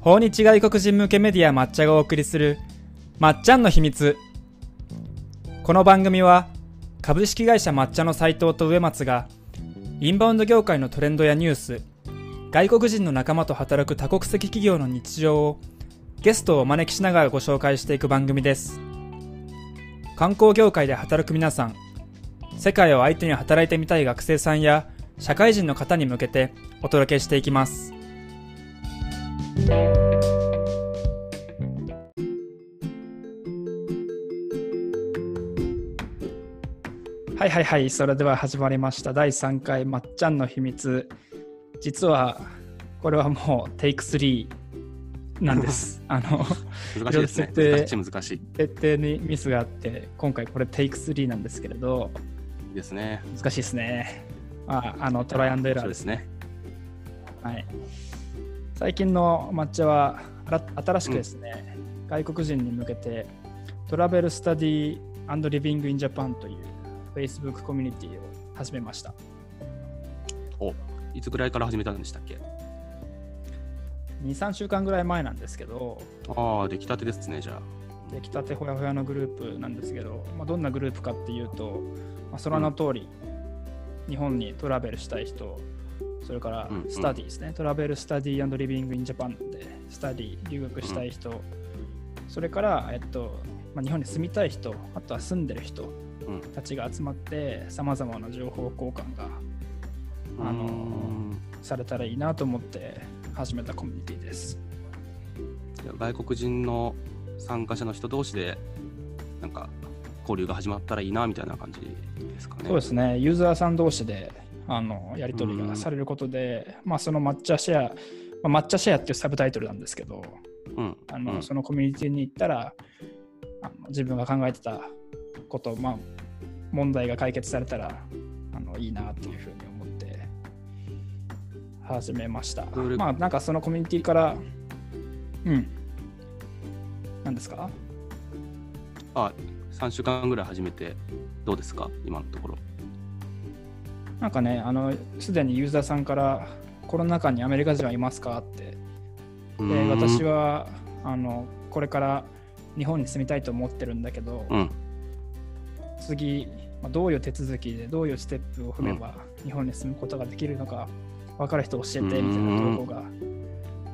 訪日外国人向けメディア抹茶がお送りするまっちゃんの秘密。この番組は株式会社抹茶の斉藤と植松がインバウンド業界のトレンドやニュース外国人の仲間と働く多国籍企業の日常をゲストをお招きしながらご紹介していく番組です。観光業界で働く皆さん世界を相手に働いてみたい学生さんや社会人の方に向けてお届けしていきます。はいはいはいそれでは始まりました。第3回まっちゃんの秘密。実はこれはもうテイク3なんです。あの難しいですね。設定設定にミスがあって今回これテイク3なんですけれど。ですね。難しいですね。ああのトライアンドエラーでね。そうですすね。はい、最近の抹茶は新しくですね、外国人に向けてトラベルスタディリビングインジャパンという Facebook コミュニティを始めました。おいつぐらいから始めたんでしたっけ？2、3週間ぐらい前なんですけど、ああ、出来たてですね、じゃあ。出来たてほやほやのグループなんですけど、まあ、どんなグループかっていうと、まあ、その名の通り、日本にトラベルしたい人、それからうんうん。スタディですね、トラベルスタディリビングインジャパンで、スタディ、留学したい人、それから、えっとまあ、日本に住みたい人、あとは住んでる人うん。たちが集まって、さまざまな情報交換があのうーんされたらいいなと思って始めたコミュニティです。外国人の参加者の人同士で、なんか、交流が始まったらいいなみたいな感じですかね。そうですね、ユーザーさん同士であのやり取りがされることで、まあ、その抹茶シェア、まあ、抹茶シェアっていうサブタイトルなんですけど、うん。あのうんそのコミュニティに行ったらあの自分が考えてたこと、まあ、問題が解決されたらあのいいなっていうふうに思って始めました。まあなんかそのコミュニティから、うん、何ですか？あ、3週間ぐらい始めて、どうですか？今のところ。なんかね、あのすでにユーザーさんからコロナ禍にアメリカ人はいますかって。で私はあのこれから日本に住みたいと思ってるんだけど、うん。次、まあ、どういう手続きでどういうステップを踏めば日本に住むことができるのか分かる人教えてみたいな投稿が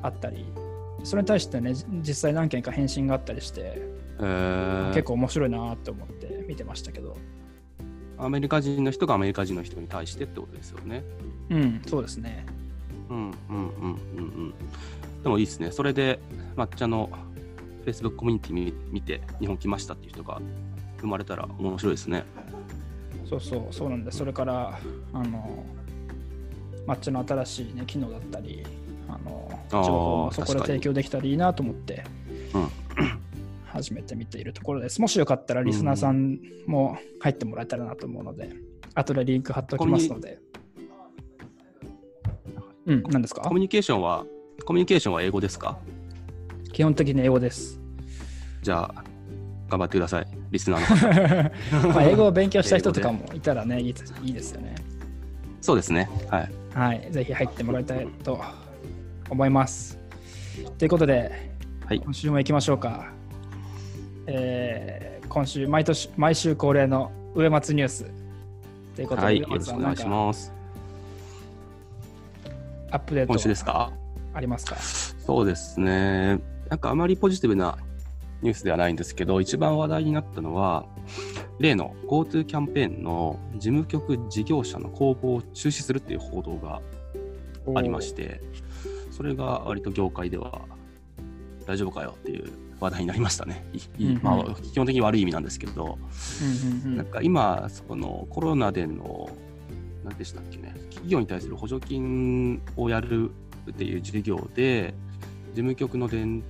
あったりそれに対してねじ実際何件か返信があったりしてえー。結構面白いなって思って見てましたけどアメリカ人の人がアメリカ人の人に対してってことですよね。うんそうですねうんうんうんうんうん。でもいいですね。それで抹茶の Facebook コミュニティ見見て日本来ましたっていう人が生まれたら面白いですね。そうそうそうなんですそれからあの抹茶の新しい、ね、機能だったりあの情報もそこで提供できたらいいなと思ってうん始めてみているところですもしよかったらリスナーさんも入ってもらえたらなと思うので、後でリンク貼っておきますのでうん何ですか？コミュニケーションは、コミュニケーションは英語ですか？基本的に英語ですじゃあ、頑張ってください。リスナーの方。まあ英語を勉強した人とかもいたらねいいですいいですよねそうですね。はい。はい、ぜひ入ってもらいたいと思います。ということで、はい今週も行きましょうか。えー今週毎年、毎週恒例の上松ニュース。ということで、はい。上よろしくお願いします。アップデー今週ですトか？ありますか？そうですね。なんかあまりポジティブなニュースではないんですけど、一番話題になったのは、例の GoTo キャンペーンの事務局事業者の公募を中止するっていう報道がありまして、それが割と業界では大丈夫かよっていう話題になりましたね。まあ、基本的に悪い意味なんですけど、うんうんなんか今、そのコロナでの、何でしたっけね、企業に対する補助金をやるっていう事業で、事務局の電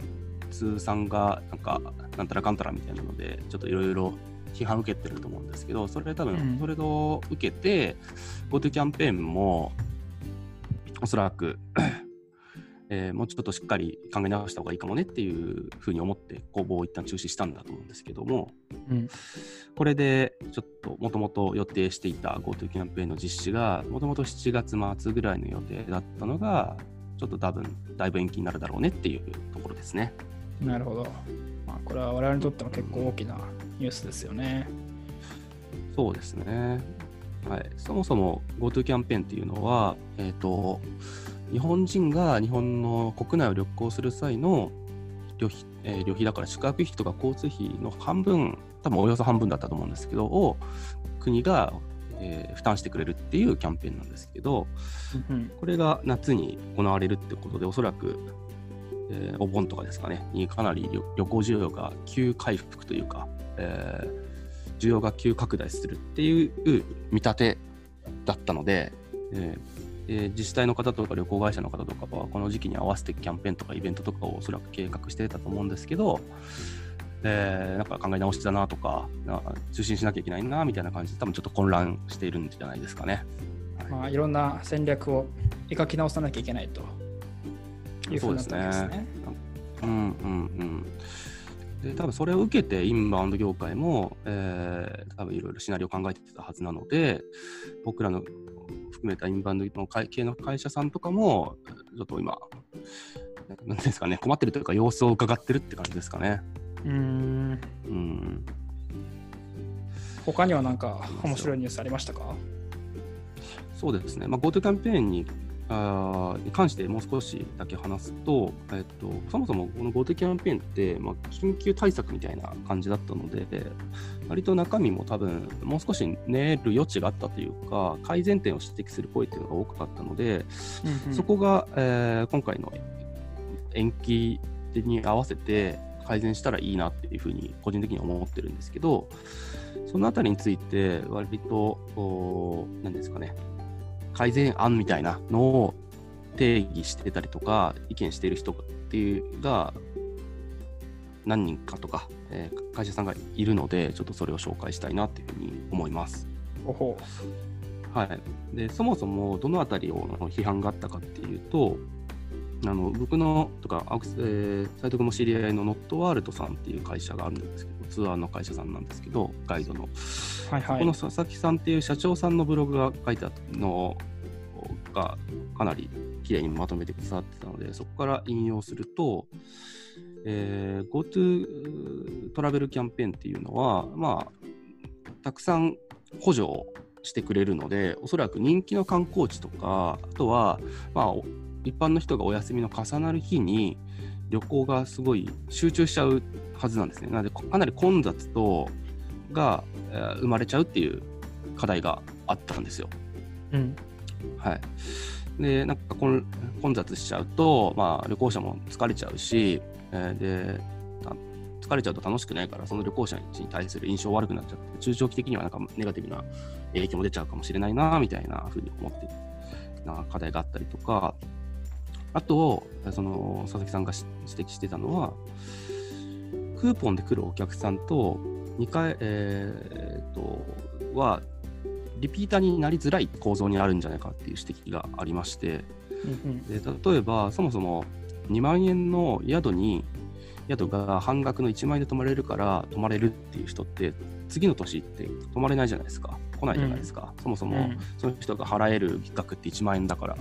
通さんが、なんか、なんたらかんたらみたいなので、ちょっといろいろ批判を受けてると思うんですけど、それ多うん。分、それを受けて、GoTo キャンペーンも、おそらく、えーもうちょっとしっかり考え直した方がいいかもねっていうふうに思って公募を一旦中止したんだと思うんですけども、うんこれでちょっともともと予定していた GoTo キャンペーンの実施がもともと7月末ぐらいの予定だったのがちょっと多分だいぶ延期になるだろうねっていうところですね。なるほど。まあ、これは我々にとっても結構大きなニュースですよね。そうですね。はい、そもそも GoTo キャンペーンっていうのは、えーと、日本人が日本の国内を旅行する際の旅費,、えー、旅費だから宿泊費とか交通費の半分、多分およそ半分だったと思うんですけど、を国が、えー、負担してくれるっていうキャンペーンなんですけど、うん、これが夏に行われるってことで、おそらく、えー、お盆とかですかね、にかなり旅行需要が急回復というか、えー、需要が急拡大するっていう見立てだったので、えー、自治体の方とか旅行会社の方とかはこの時期に合わせてキャンペーンとかイベントとかをおそらく計画してたと思うんですけど、えー、なんか考え直しだなとか中心しなきゃいけないなみたいな感じで多分ちょっと混乱しているんじゃないですかね。はいまあ、いろんな戦略を描き直さなきゃいけないというふうになったんですね。うんうんうんで多分それを受けてインバウンド業界も、えー、多分いろいろシナリオを考えてたはずなので僕らの含めたインバウンドの系の会社さんとかもちょっと今何ですかね困ってるというか様子を伺ってるって感じですかね。うん。うん。他には何か面白いニュースありましたか？そうですね、まあ、GoTo キャンペーンにあに関してもう少しだけ話すと、えっと、そもそもこの GoTo キャンペーンって、まあ、緊急対策みたいな感じだったので、割と中身も多分、もう少し練る余地があったというか、改善点を指摘する声っていうのが多かったので、うんうん、そこが、えー、今回の延期に合わせて改善したらいいなっていうふうに個人的には思ってるんですけど、そのあたりについて、割と、何ですかね、改善案みたいなのを定義してたりとか、意見している人っていうが何人かとか、えー、会社さんがいるので、ちょっとそれを紹介したいなっていうふうに思います。はい、でそもそもどのあたりを批判があったかっていうと、あの僕のとか、えー、斉藤君も知り合いのノットワールドさんっていう会社があるんですけど、ツアーの会社さんなんですけど、ガイドの。はいはい、この佐々木さんっていう社長さんのブログが書いてあったのがかなりきれいにまとめてくださってたので、そこから引用すると、えー、GoTo トラベルキャンペーンっていうのは、まあ、たくさん補助をしてくれるので、おそらく人気の観光地とか、あとは、まあ、一般の人がお休みの重なる日に旅行がすごい集中しちゃうはずなんですね。なので、かなり混雑とが、えー、生まれちゃうっていう課題があったんですよ。うん、はい。で、なんか混雑しちゃうと、まあ、旅行者も疲れちゃうし、えー、で、疲れちゃうと楽しくないから、その旅行者に対する印象悪くなっちゃって、中長期的にはなんかネガティブな影響も出ちゃうかもしれないな、みたいなふうに思ってな課題があったりとか、あと、その佐々木さんが指摘してたのは、クーポンで来るお客さんと2回、えー、とはリピーターになりづらい構造にあるんじゃないかっていう指摘がありまして、で例えばそもそも2万円の宿に宿が半額の1万円で泊まれるから泊まれるっていう人って次の年って泊まれないじゃないですか。来ないじゃないですか、うん、そもそもその人が払える額って1万円だから、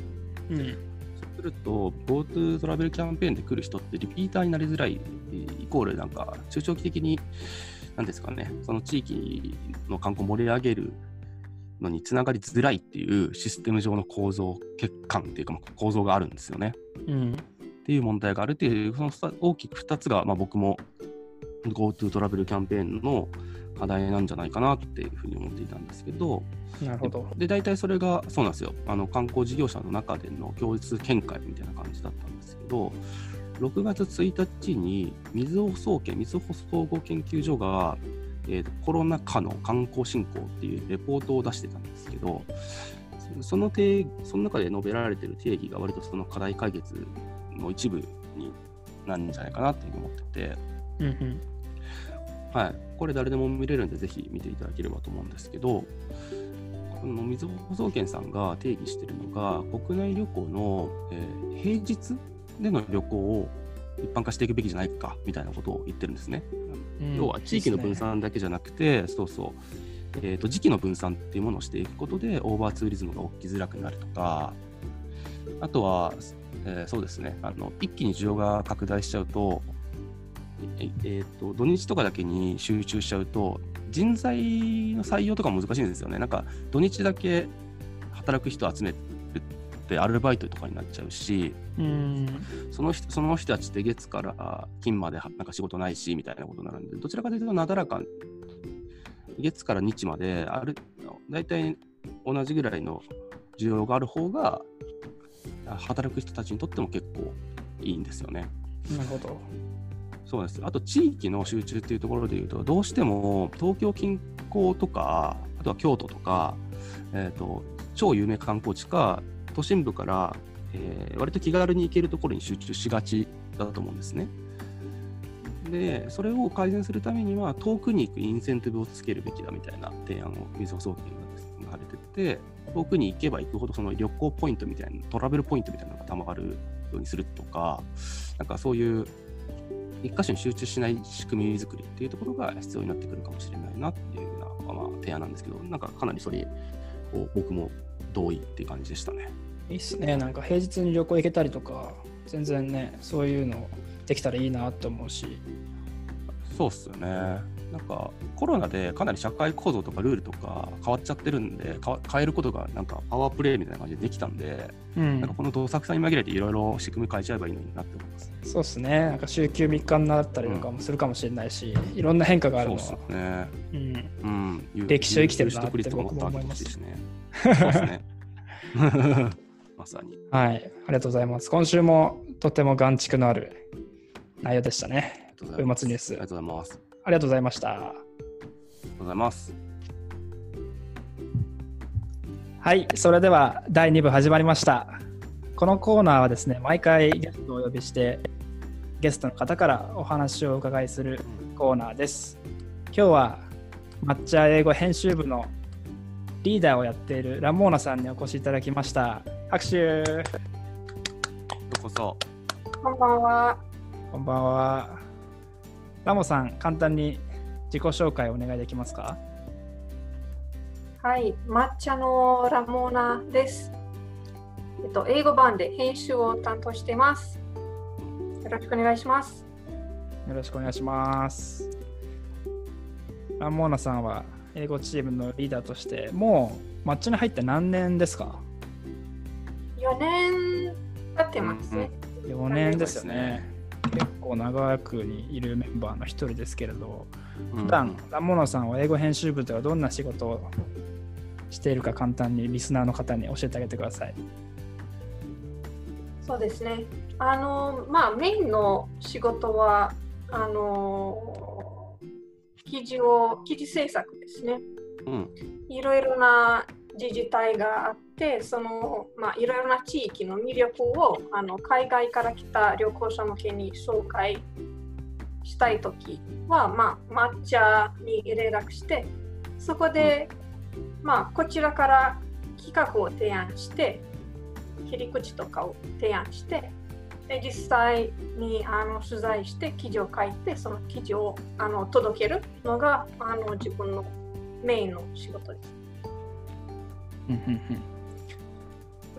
うん、すると GoTo トラベルキャンペーンで来る人ってリピーターになりづらいイコールなんか中長期的に何ですかねその地域の観光を盛り上げるのにつながりづらいっていうシステム上の構造欠陥っていうか構造があるんですよね。うん、っていう問題があるっていうその大きく2つが、まあ、僕も GoTo トラベルキャンペーンの課題なんじゃないかなっていうふうに思っていたんですけど、なるほど。で大体それがそうなんですよ。あの観光事業者の中での共通見解みたいな感じだったんですけど、6月1日にみずほ総研、みずほ総合研究所がえー、コロナ禍の観光振興っていうレポートを出してたんですけど、その定その中で述べられている定義が割とその課題解決の一部になるんじゃないかなっていうふうに思ってて、うんうん、はい、これ誰でも見れるんでぜひ見ていただければと思うんですけど、このみずほ総研さんが定義しているのが、国内旅行の、えー、平日での旅行を一般化していくべきじゃないかみたいなことを言ってるんですね。うん、要は地域の分散だけじゃなくて、ね、そうそう、えーと、時期の分散っていうものをしていくことでオーバーツーリズムが起きづらくなるとか、あとは、えーそうですね。あの、一気に需要が拡大しちゃうと、ええーと、土日とかだけに集中しちゃうと、人材の採用とか難しいんですよね。なんか、土日だけ働く人集めるって、アルバイトとかになっちゃうし、うん。その人その人たちって月から金まではなんか仕事ないしみたいなことになるんで、どちらかというとなだらかに月から日まである大体同じぐらいの需要がある方が働く人たちにとっても結構いいんですよね。なるほど。そうです。あと地域の集中っていうところでいうと、どうしても東京近郊とか、あとは京都とか、えー、と超有名観光地か、都心部から、えー割と気軽に行けるところに集中しがちだと思うんですね。で、それを改善するためには、遠くに行くインセンティブをつけるべきだみたいな提案をみずほ総研がされてて、遠くに行けば行くほどその旅行ポイントみたいな、トラベルポイントみたいなのがたまるようにするとか、なんかそういう一箇所に集中しない仕組み作りっていうところが必要になってくるかもしれないなっていうような、まあ、提案なんですけど、なんかかなりそれを僕も同意っていう感じでしたね。いいっすね。なんか平日に旅行行けたりとか、全然ね、そういうのできたらいいなと思うし。そうっすよね。なんかコロナでかなり社会構造とかルールとか変わっちゃってるんで、変えることがなんかパワープレイみたいな感じでできたんで、うんなんかこのどさくさに紛れていろいろ仕組み変えちゃえばいいのになって思います。そうですね。なんか週休3日になったりとかもするかもしれないし、いろんな変化があるそうのは。っすよね。うん。うん。有歴史を生きてるなって有取得率とかもっと上げてほしね。そうですね。まさに。はい。ありがとうございます。今週もとても眼蓄のある内容でしたね。うございます上松ニュースありがとうございます。ありがとうございました。ありがとうございます。はい、それでは第2部始まりました。このコーナーはですね、毎回ゲストをお呼びして、ゲストの方からお話をお伺いするコーナーです。今日は抹茶英語編集部のリーダーをやっているラモーナさんにお越しいただきました。拍手ようこそ。こんばんは。こんばんは。ラモさん、簡単に自己紹介をお願いできますか？はい、抹茶のラモーナです。えっと、英語版で編集を担当しています。よろしくお願いします。よろしくお願いします。ラモーナさんは英語チームのリーダーとして、もう抹茶に入って何年ですか？4年経ってますね。?4 年ですよね。結構長くにいるメンバーの一人ですけれど、うん普段ラモーナさんは英語編集部ではどんな仕事をしているか簡単にリスナーの方に教えてあげてください。そうですね。あの、まあ、メインの仕事は、あの、記事を、記事制作ですね。うん。いろいろな自治体があって、その、まあ、いろいろな地域の魅力をあの海外から来た旅行者向けに紹介したいときは、まあ、抹茶に連絡して、そこで、まあ、こちらから企画を提案して、切り口とかを提案して、で実際にあの取材して記事を書いて、その記事をあの届けるのがあの自分のメインの仕事です。うんうんうん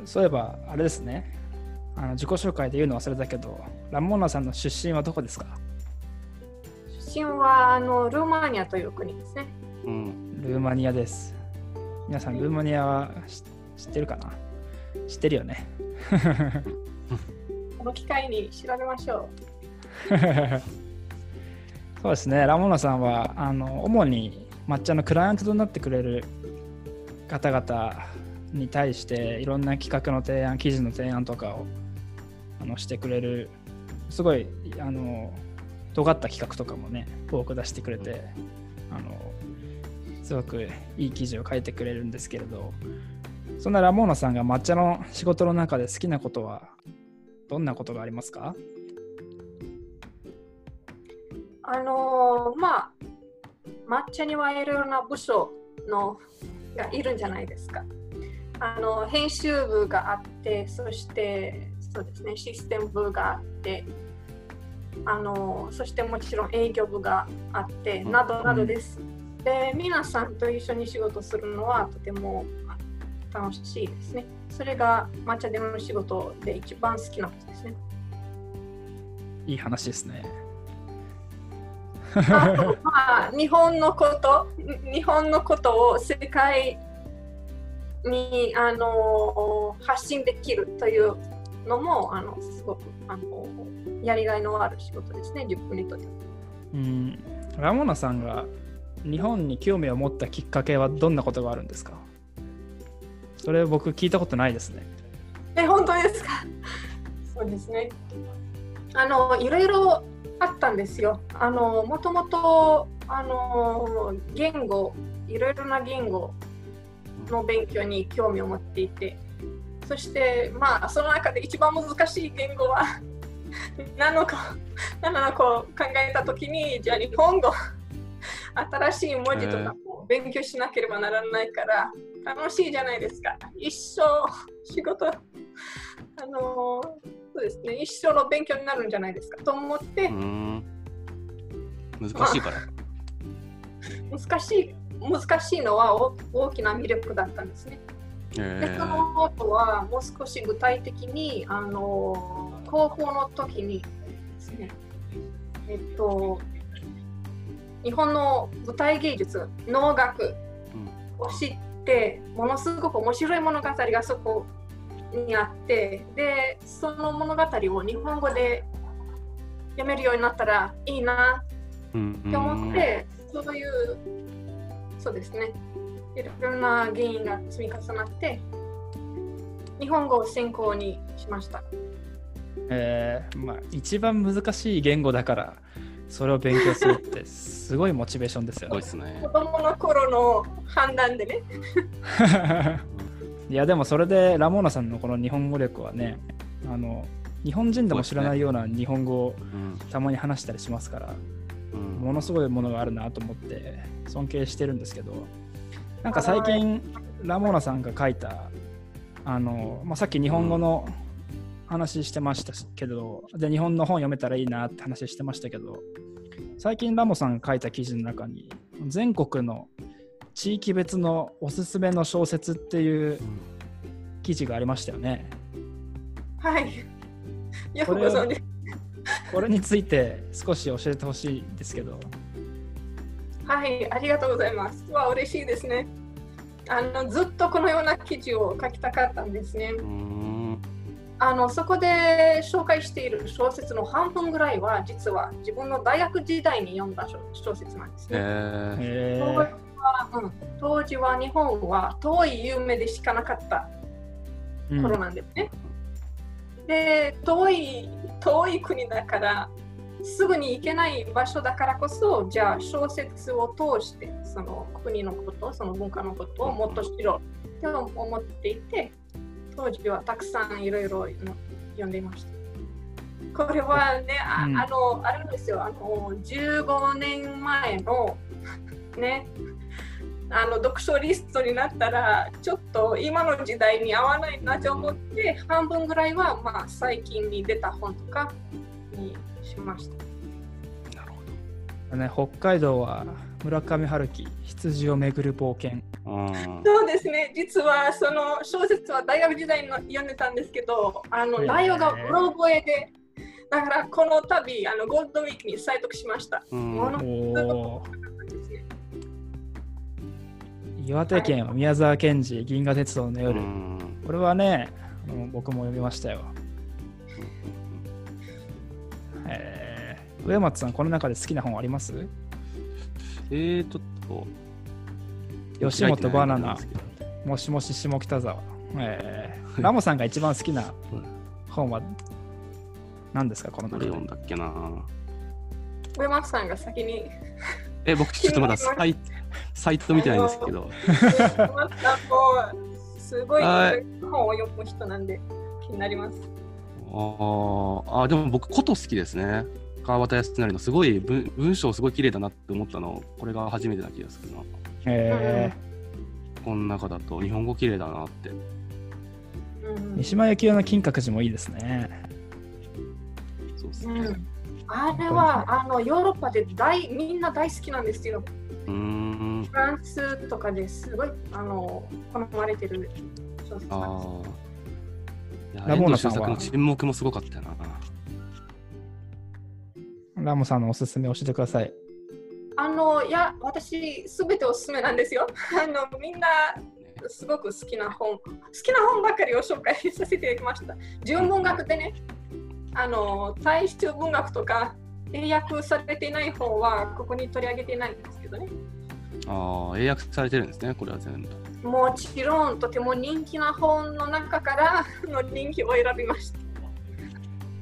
そういえば、あれですね。あの自己紹介で言うの忘れたけど、ラモーナさんの出身はどこですか？出身はあのルーマニアという国ですね。うん。ルーマニアです。皆さん、ルーマニアは知知ってるかな？知ってるよね。この機会に調べましょ そうですね、ラモーナさんはあの主に抹茶のクライアントとなってくれる方々に対していろんな企画の提案、記事の提案とかをあのしてくれる、すごいあの尖った企画とかもね、多く出してくれて、あのすごくいい記事を書いてくれるんですけれど、そんなラモーナさんが抹茶の仕事の中で好きなことはどんなことがありますか？う。あのまあ、抹茶にはいろいろな部署のがいるんじゃないですか。あの編集部があって、そしてそうですね、システム部があって、あのそしてもちろん営業部があって、などなどです。で、皆さんと一緒に仕事するのはとても楽しいですね。それが抹茶での仕事で一番好きなことですね。いい話ですね。まあ、日本のこと、日本のことを世界にあの発信できるというのもあのすごくあのやりがいのある仕事ですね、自分にとって。うん。ラモナさんが日本に興味を持ったきっかけはどんなことがあるんですか？それ僕聞いたことないですね。え、本当ですか？そうですね。あの、いろいろあったんですよ。あの、もともと、あの、言語、いろいろな言語の勉強に興味を持っていて、そして、まあ、その中で一番難しい言語は 何のか、何なのかを考えたときに、じゃあ日本語、新しい文字とかも勉強しなければならないから、楽しいじゃないですか。一生仕事、あのそうですね、一生の勉強になるんじゃないですかと思ってう、ん。難しいから。難しい難しいのは大大きな魅力だったんですね。でえその後はもう少し具体的にあの高校の時にですね、えっと、日本の舞台芸術、能楽を知って、ものすごく面白い物語がそこにあって、で、その物語を日本語で読めるようになったらいいなうんって思って、そういう、そうですね、いろんな原因が積み重なって、日本語を専攻にしました。えーまあ、一番難しい言語だからそれを勉強するってすごいモチベーションですよすごいねで。すね子。供の頃の判断でね、いやでもそれでラモーナさんのこの日本語力はねあの日本人でも知らないような日本語をうん。たまに話したりしますからうん。ものすごいものがあるなと思って尊敬してるんですけどなんか最近ラモーナさんが書いたあの、まあ、さっき日本語の話してましたけどで日本の本読めたらいいなって話してましたけど最近ラモさんが書いた記事の中に全国の地域別のおすすめの小説っていう記事がありましたよね。はい。よくご存知。これについて少し教えてほしいんですけど。はい、ありがとうございます。わ、嬉しいですね。あのずっとこのような記事を書きたかったんですね。うんあのそこで紹介している小説の半分ぐらいは実は自分の大学時代に読んだ小小説なんですね。えーはうん、当時は日本は遠い夢でしかなかったー頃なんですね。で遠い遠い国だからすぐに行けない場所だからこそじゃあ小説を通してその国のことその文化のことをもっと知ろうと思っていて当時はたくさんいろいろ読んでいました。これはね、あ,、うんあのあるんですよあの15年前のねあの読書リストになったらちょっと今の時代に合わないなと思って半分ぐらいはまあ最近に出た本とかにしました。なるほね、北海道は村上春樹羊をめぐる冒険。そうですね。実はその小説は大学時代に読んでたんですけどあの内容がうろ覚えでだからこの度あのゴールドウィークに採読しました。うん。ものすごく岩手県宮沢賢治銀河鉄道のう夜、んこれはね僕も読みましたよ、えー。上松さんこの中で好きな本あります？えー、ちょっと。吉本バナナもしもし下北沢、えー。ラモさんが一番好きな本は何ですかこの中で？どれ読んだっけな？上松さんが先に。え、僕ちょっとまだサイサイト見てないんですけど。すごいはい本を読む人なんで気になります。あーあー、でも僕、こと好きですね。川端康成のすごい文文章すごい綺麗だなって思ったの、これが初めてな気がするな。えこの中だと日本語綺麗だなって。うんー三島由紀夫の金閣寺もいいですねそうですね。うん、あれはあのヨーロッパで大みんな大好きなんですよ。フランスとかですごいあの好まれてる小説あなんです。ラモーナさんの沈黙もすごかったよな。ラモさんのおすすめ教えてください。あの、いや、私、すべておすすめなんですよ。あの、みんな、すごく好きな本、好きな本ばかりを紹介させていただきました。純文学でね、あの、大衆文学とか、英訳されていない本は、ここに取り上げていないんですけどね。ああ、英訳されてるんですね、これは全部。もちろん、とても人気な本の中からの人気を選びました。い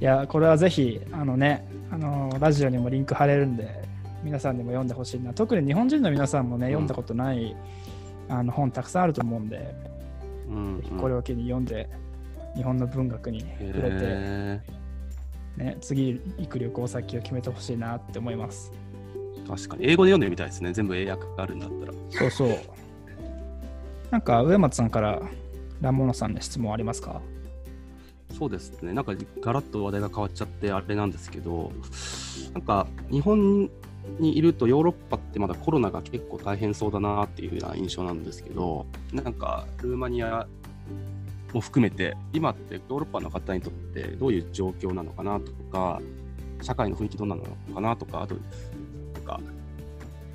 や、これはぜひ、あのね、あのラジオにもリンク貼れるんで、皆さんにも読んでほしいな。特に日本人の皆さんもね、うん読んだことないあの本たくさんあると思うんで、うん、うん。これを機に読んで、日本の文学に触れて、へね、次行く旅行先を決めてほしいなって思います。ー確かに。英語で読んでみたいですね。全部英訳があるんだったら。そうそう。なんか、上松さんからラモーナさんに質問ありますか？そうですね。なんかガラッと話題が変わっちゃってあれなんですけど、なんか日本にいるとヨーロッパってまだコロナが結構大変そうだなっていうような印象なんですけど、なんかルーマニアも含めて、今ってヨーロッパの方にとってどういう状況なのかなとか、社会の雰囲気どうなのかなとか、あと、なんか、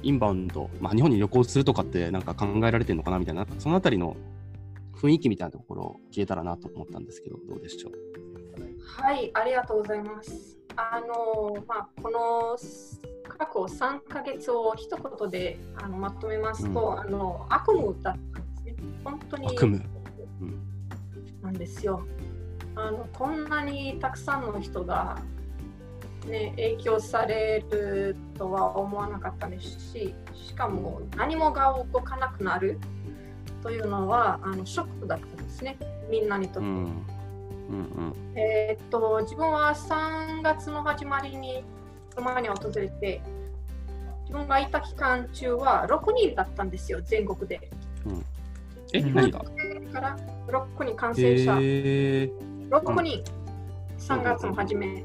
インバウンド、まあ、日本に旅行するとかってなんか考えられてるのかなみたいな、そのあたりの雰囲気みたいなところを聞えたらなと思ったんですけど、どうでしょう？はい、ありがとうございます。あの、まあ、この過去3ヶ月を一言であのまとめますと、うんあの悪夢だったんですね。本当に悪夢。うんなんですよ。あのこんなにたくさんの人が、ね、影響されるとは思わなかったですし、しかも何もが動かなくなるというのはあのショックだったんですね、みんなにとって。うんうんえーっと自分は3月の始まりにロマニアを訪れて、自分がいた期間中は6人だったんですよ、全国で。うん。え、うん何が？だから6人感染者、へえ6人、3月の初め。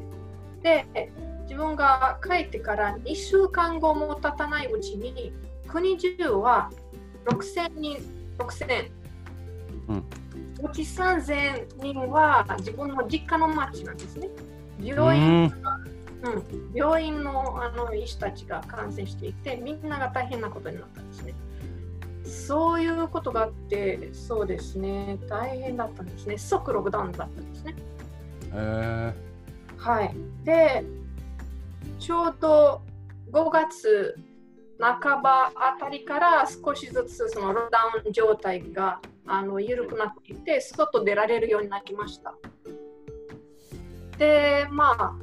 で、自分が帰ってから2週間後も経たないうちに、国中は6000人、6000。うんうち3000人は自分の実家の町なんですね。う病院んうん、病院のあの医師たちが感染していて、みんなが大変なことになったんですね。そういうことがあって、そうですね、大変だったんですね。即ロックダウンだったんですね。へはい。で、ちょうど5月半ばあたりから少しずつそのロックダウン状態があの緩くなっていて、外出られるようになりました。で、ま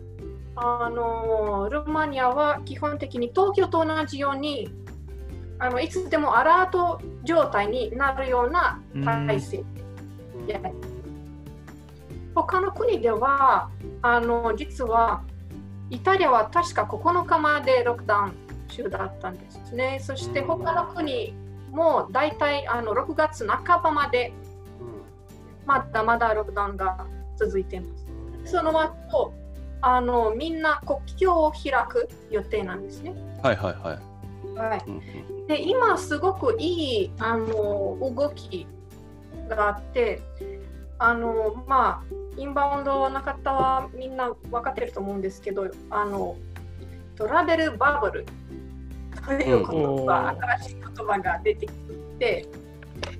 あ、あのルーマニアは基本的に東京と同じようにあのいつでもアラート状態になるような体制えや他の国ではあの実はイタリアは確か9日までロックダウン中だったんですね。そして他の国も大体あの6月半ばまでまだまだロックダウンが続いています。その後あのみんな国境を開く予定なんですね。はいはいはい。はい、で今すごくいいあの動きがあってあのまあインバウンドの方はみんな分かってると思うんですけどあのトラベルバブルという言葉、うん新しい言葉が出てきて、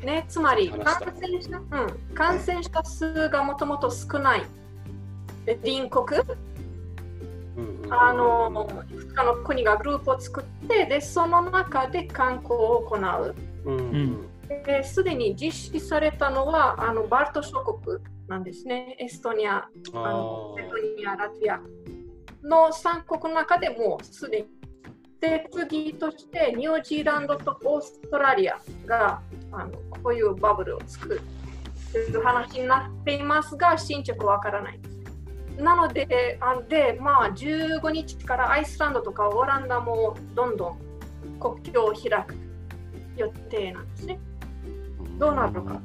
ね、つまり話した。感染者,、うん、感染者数がもともと少ない隣国あのいくつかの国がグループを作ってでその中で観光を行う。うんうんですでに実施されたのはあのバルト諸国なんですね。エストニア、ああのーエストニア、ラトビアの3国の中でもうすでに。で、次としてニュージーランドとオーストラリアがあのこういうバブルを作るという話になっていますが、進捗わからないです。なので、あでまあ、15日からアイスランドとかオランダもどんどん国境を開く予定なんですね。どうなるのか。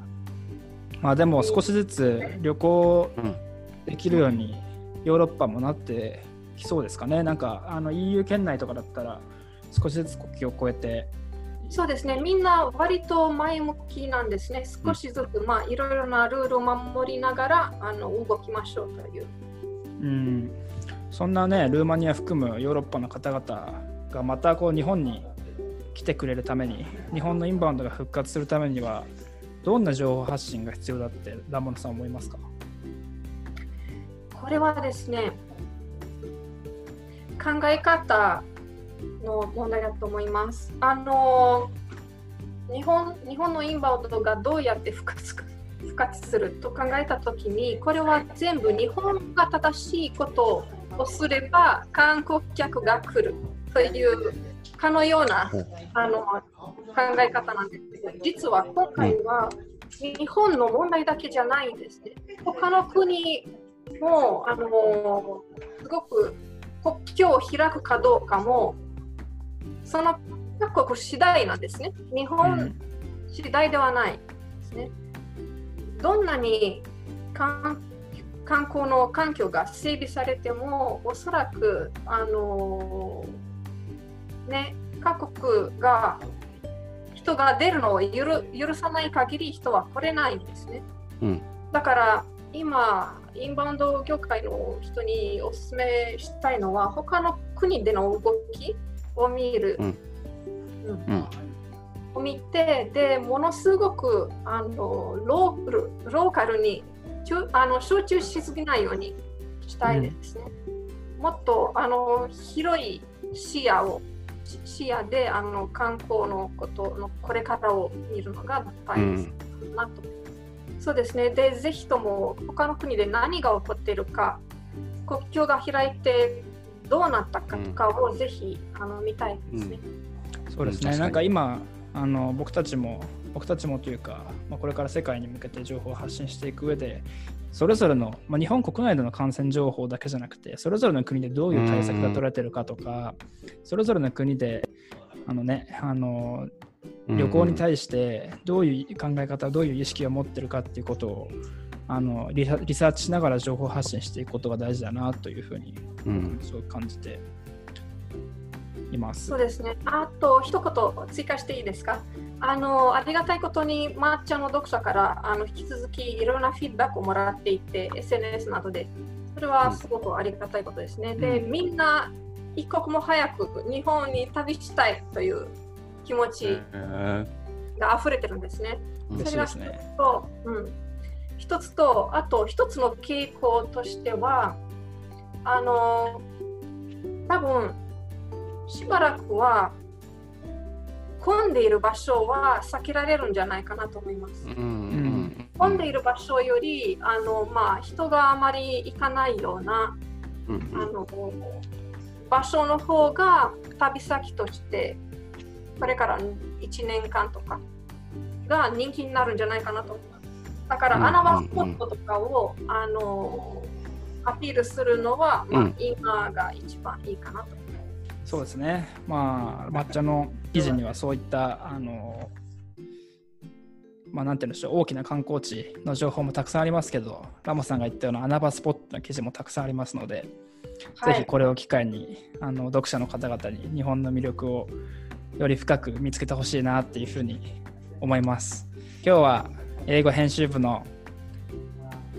まあでも少しずつ旅行うんできるようにヨーロッパもなってきそうですかね。なんかあの EU 圏内とかだったら少しずつ国境を越えてそうですね、みんな割と前向きなんですね。少しずつ、まあ、いろいろなルールを守りながらあの動きましょうという。うん、そんなねルーマニア含むヨーロッパの方々がまたこう日本に来てくれるために日本のインバウンドが復活するためにはどんな情報発信が必要だってラモノさん思いますか？これはですね、考え方の問題だと思います。あの日本日本のインバウンドがどうやって復活復活すると考えたときに、これは全部日本が正しいことをすれば観光客が来るというかのようなあの考え方なんですけど、実は今回は日本の問題だけじゃないんですね。他の国もあのすごく国境を開くかどうかもその各国次第なんですね。日本次第ではないですね。どんなに観観光の環境が整備されてもおそらくあのね各国が人が出るのを許許さない限り人は来れないんですね。うんだから今、インバウンド業界の人にお勧めしたいのは、他の国での動きを見る。うんうんうんを見て、でものすごくあのロールローカルにあの集中しすぎないようにしたいですね。もっとあの広い視野をし視野であの観光のことのこれからを見るのが大切だなと。そうですね。で、ぜひとも他の国で何が起こっているか、国境が開いてどうなったかとかをぜひ、あの見たいですね。そうですね、なんか今あの僕たちも僕たちもというか、まあ、これから世界に向けて情報を発信していく上でそれぞれの、まあ、日本国内での感染情報だけじゃなくてそれぞれの国でどういう対策が取られてるかとかそれぞれの国であのねあの旅行に対してどういう考え方どういう意識を持ってるかっていうことをあのリサリサーチしながら情報発信していくことが大事だなというふうにうん。すごく感じていますそう。ですね。あと一言追加していいですか？あのありがたいことに抹茶の読者からあの引き続きいろいろなフィードバックをもらっていて SNS などでそれはすごくありがたいことですね。で、うんみんな一刻も早く日本に旅したいという気持ちが溢れてるんですね。うん嬉しいですね。と、うん、一つと、あと一つの傾向としては、あの、多分しばらくは混んでいる場所は避けられるんじゃないかなと思います。混んでいる場所より、あのまあ、人があまり行かないようなうんあの場所の方が旅先としてこれから1年間とかが人気になるんじゃないかなと思います。だからうん穴場スポットとかを、あのアピールするのは、まあうん今が一番いいかなと。そうですね。まあ、抹茶の記事にはそういった、あの、まあ、なんて言うんでしょう、大きな観光地の情報もたくさんありますけど、ラモさんが言ったような穴場スポットの記事もたくさんありますので、はいぜひこれを機会にあの読者の方々に日本の魅力をより深く見つけてほしいなっていうふうに思います。今日は英語編集部の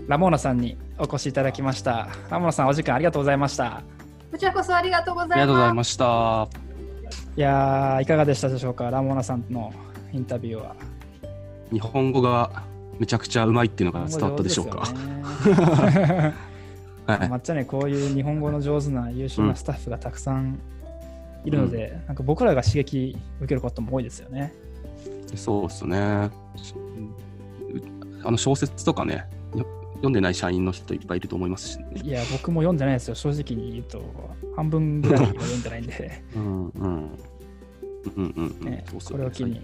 ラモーナさんにお越しいただきました。ラモーナさん、お時間ありがとうございました。こちらこそありがとうございます。ありがとうございました。いやー、いかがでしたでしょうか、ラモーナさんのインタビューは。日本語がめちゃくちゃうまいっていうのが伝わったでしょうか？はい。抹茶ね、こういう日本語の上手な優秀なスタッフがたくさんいるので、なんか僕らが刺激受けることも多いですよね。そうですね。しあの小説とかね、よ読んでない社員の人いっぱいいると思いますしね。いや、僕も読んでないですよ、正直に言うと。半分ぐらいは読んでないんで、うんうん。うんうんうん。ねこれを機に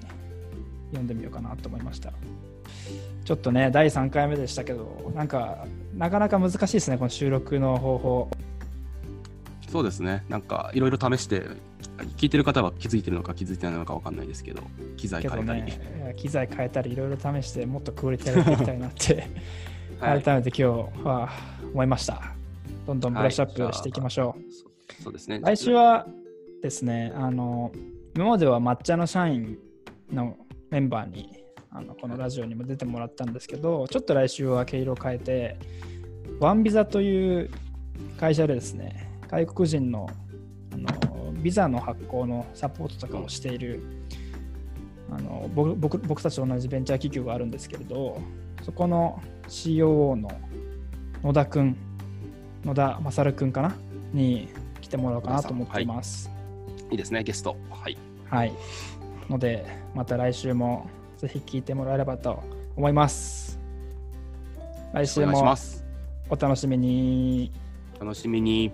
読んでみようかなと思いました。ちょっとね、第3回目でしたけど、なんか、なかなか難しいですね、この収録の方法。そうですね。なんかいろいろ試して、聞いてる方は気づいてるのか気づいてないのかわかんないですけど、機材変えたり。ね、機材変えたり、いろいろ試して、もっとクオリティ上げていきたいなって。はい改めて今日は思いました。どんどんブラッシュアップしていきましょう。そそうですね。来週はですね、あの、今までは抹茶の社員のメンバーにあのこのラジオにも出てもらったんですけど、ちょっと来週は毛色を変えて、ワンビザという会社でですね、外国人のあのビザの発行のサポートとかをしている、あの僕僕僕たちと同じベンチャー企業があるんですけれど、そこの COO の野田くん、野田勝くんかな？に来てもらおうかなと思っています。いいですね、ゲスト。はい。はい。ので、また来週もぜひ聞いてもらえればと思います。来週も。お楽しみに。楽しみに。